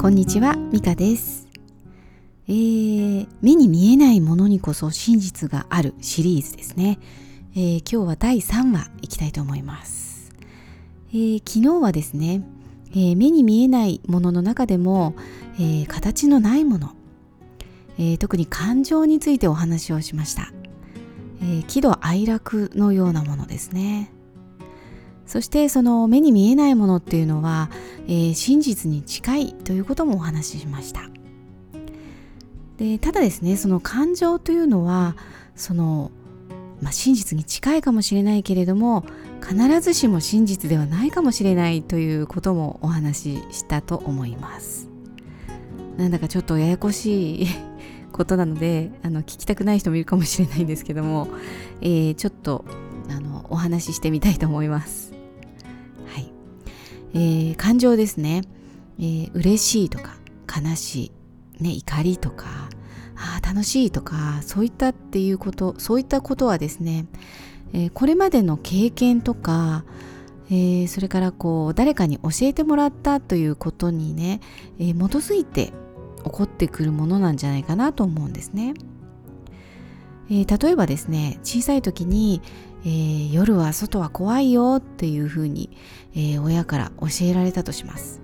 こんにちは、ミカです、えー、目に見えないものにこそ真実があるシリーズですね。えー、今日は第3話いきたいと思います。えー、昨日はですね、え目に見えないものの中でも、え形のないもの、え特に感情についてお話をしました。え喜怒哀楽のようなものですね。そしてその目に見えないものっていうのは、えー、真実に近いということもお話ししました。でただですねその感情というのはその、まあ、真実に近いかもしれないけれども必ずしも真実ではないかもしれないということもお話ししたと思います。なんだかちょっとややこしいことなのであの聞きたくない人もいるかもしれないんですけども、えー、ちょっとあのお話ししてみたいと思います。えー、感情ですね、えー、嬉しいとか悲しい、ね、怒りとかあ楽しいとかそういったっていうことそういったことはですね、えー、これまでの経験とか、えー、それからこう誰かに教えてもらったということにね、えー、基づいて起こってくるものなんじゃないかなと思うんですね。えー、例えばですね小さい時に、えー、夜は外は怖いよっていうふうに、えー、親から教えられたとします、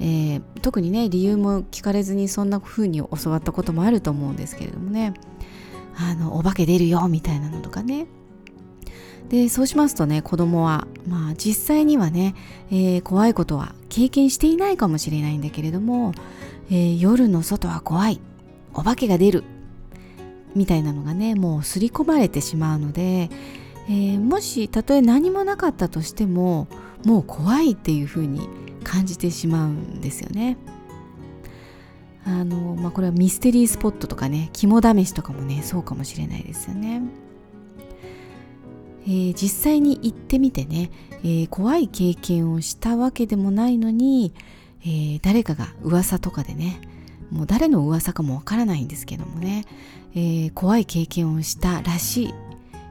え、特にね理由も聞かれずにそんな風に教わったこともあると思うんですけれどもね。あのお化け出るよみたいなのとかね。でそうしますとね子供はまあ実際にはね、えー、怖いことは経験していないかもしれないんだけれども、えー、夜の外は怖い。お化けが出る。みたいなのがねもう刷り込まれてしまうので、えー、もしたとえ何もなかったとしてももう怖いっていうふうに感じてしまうんですよね。あのまあ、これはミステリースポットとかね肝試しとかもねそうかもしれないですよね。えー、実際に行ってみてね、えー、怖い経験をしたわけでもないのに、えー、誰かが噂とかでねもう誰の噂かもわからないんですけどもね、えー、怖い経験をしたらしい、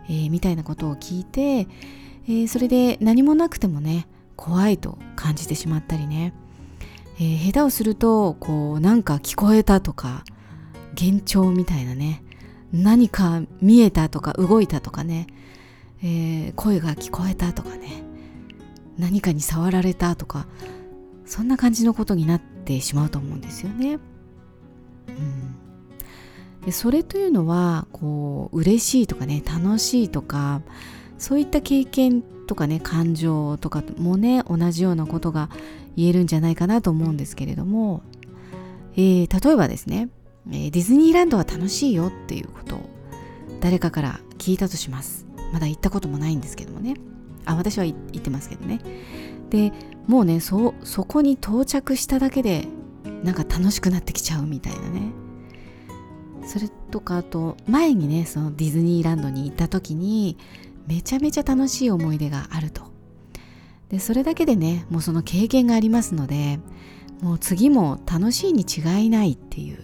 えー、みたいなことを聞いて、えー、それで何もなくてもね怖いと感じてしまったりね、え下手をするとこうなんか聞こえたとか幻聴みたいなね。何か見えたとか動いたとかね、え声が聞こえたとかね。何かに触られたとかそんな感じのことになってしまうと思うんですよね。うん。でそれというのはこう嬉しいとかね楽しいとかそういった経験とかね感情とかもね同じようなことが言えるんじゃないかなと思うんですけれども、えー、例えばですね、えディズニーランドは楽しいよっていうことを誰かから聞いたとします。まだ行ったこともないんですけどもね。あ私は行ってますけどね。でもうねそそこに到着しただけでなんか楽しくなってきちゃうみたいなね。それとかあと前にねそのディズニーランドに行った時にめちゃめちゃ楽しい思い出があると。でそれだけでねもうその経験がありますのでもう次も楽しいに違いないっていう、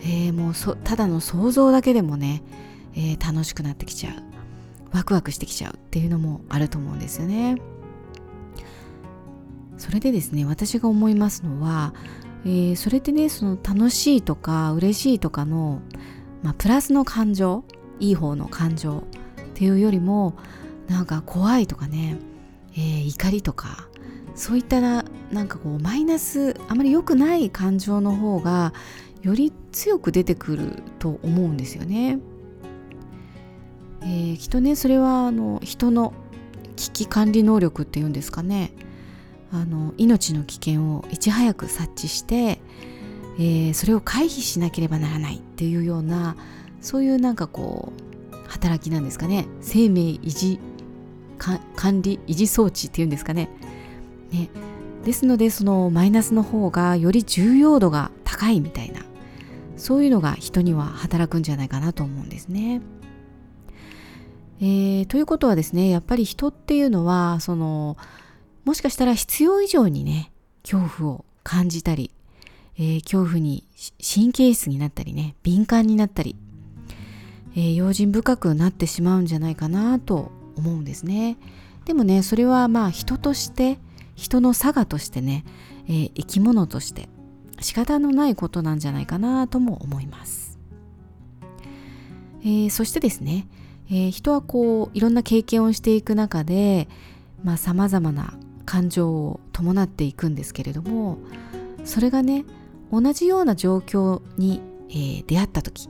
えー、もうそただの想像だけでもね、えー、楽しくなってきちゃう。ワクワクしてきちゃうっていうのもあると思うんですよね。それでですね私が思いますのはえー、それってねその楽しいとか嬉しいとかの、まあ、プラスの感情いい方の感情っていうよりもなんか怖いとかね、えー、怒りとかそういったななんかこうマイナスあまり良くない感情の方がより強く出てくると思うんですよね。えー、きっとねそれはあの人の危機管理能力っていうんですかねあの命の危険をいち早く察知して、えー、それを回避しなければならないっていうようなそういうなんかこう働きなんですかね。生命維持管理維持装置っていうんですかね。ね。ですのでそのマイナスの方がより重要度が高いみたいなそういうのが人には働くんじゃないかなと思うんですね。えー、ということはですねやっぱり人っていうのはそのもしかしたら必要以上にね、恐怖を感じたり、えー、恐怖に神経質になったりね、敏感になったり、えー、用心深くなってしまうんじゃないかなと思うんですね。でもね、それはまあ人として人の差がとしてね、えー、生き物として仕方のないことなんじゃないかなとも思います、えー、そしてですね、えー、人はこういろんな経験をしていく中でさまざ、まな感情を伴っていくんですけれどもそれがね同じような状況に、えー、出会った時、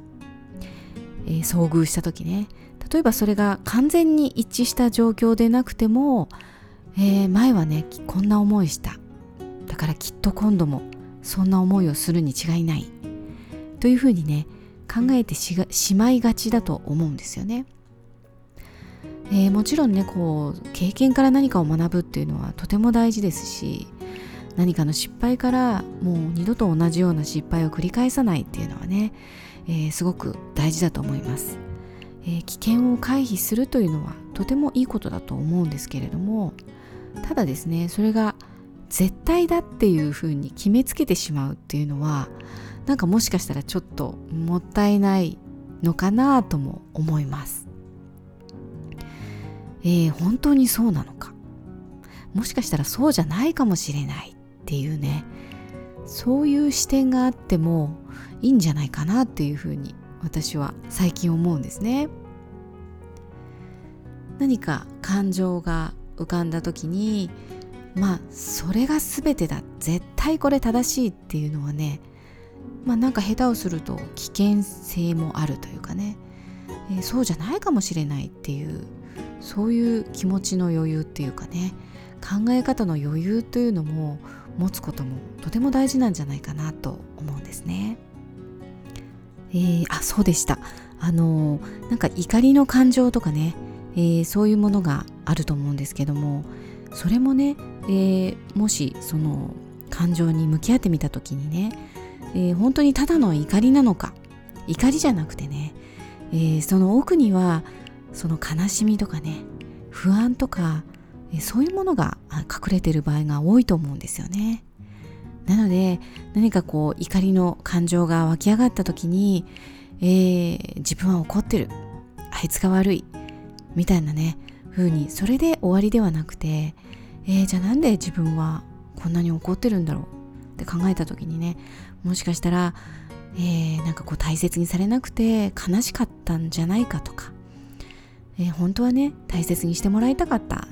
えー、遭遇した時ね例えばそれが完全に一致した状況でなくても、えー、前はねこんな思いしただからきっと今度もそんな思いをするに違いないというふうにね考えてしまいがちだと思うんですよね。えー、もちろんねこう経験から何かを学ぶっていうのはとても大事ですし何かの失敗からもう二度と同じような失敗を繰り返さないっていうのはね、えー、すごく大事だと思います、えー、危険を回避するというのはとてもいいことだと思うんですけれどもただですねそれが絶対だっていうふうに決めつけてしまうっていうのはなんかもしかしたらちょっともったいないのかなとも思います。えー、本当にそうなのか？もしかしたらそうじゃないかもしれないっていうね。そういう視点があってもいいんじゃないかなっていうふうに私は最近思うんですね。何か感情が浮かんだ時にまあそれが全てだ絶対これ正しいっていうのはねまあなんか下手をすると危険性もあるというかね、えー、そうじゃないかもしれないっていうそういう気持ちの余裕っていうかね考え方の余裕というのも持つこともとても大事なんじゃないかなと思うんですね。えー、あそうでしたあのなんか怒りの感情とかね、えー、そういうものがあると思うんですけどもそれもね、えー、もしその感情に向き合ってみた時にね、えー、本当にただの怒りなのか怒りじゃなくてね、えー、その奥にはその悲しみとかね不安とかそういうものが隠れてる場合が多いと思うんですよね。なので何かこう怒りの感情が湧き上がった時に、えー、自分は怒ってる。あいつが悪い。みたいなね風にそれで終わりではなくて、えー、じゃあなんで自分はこんなに怒ってるんだろう？って考えた時にねもしかしたら、えー、なんかこう大切にされなくて悲しかったんじゃないかとかえー、本当はね大切にしてもらいたかった、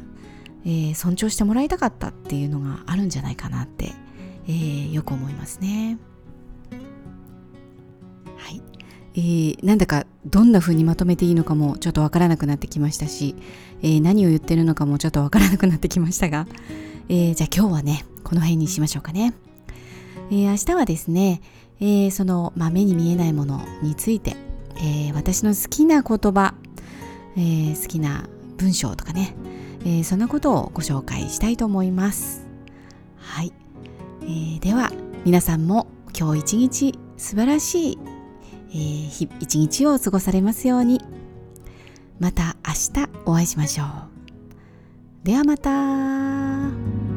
えー、尊重してもらいたかったっていうのがあるんじゃないかなって、えー、よく思いますね。はい、えー、なんだかどんな風にまとめていいのかもちょっとわからなくなってきましたし、えー、何を言ってるのかもちょっとわからなくなってきましたが、えー、じゃあ今日はねこの辺にしましょうかね。えー、明日はですね、えー、その、まあ、目に見えないものについて、えー、私の好きな言葉えー、好きな文章とかね、えー、そんなことをご紹介したいと思います。はい、えー、では皆さんも今日一日素晴らしい、えー、一日を過ごされますようにまた明日お会いしましょう。ではまた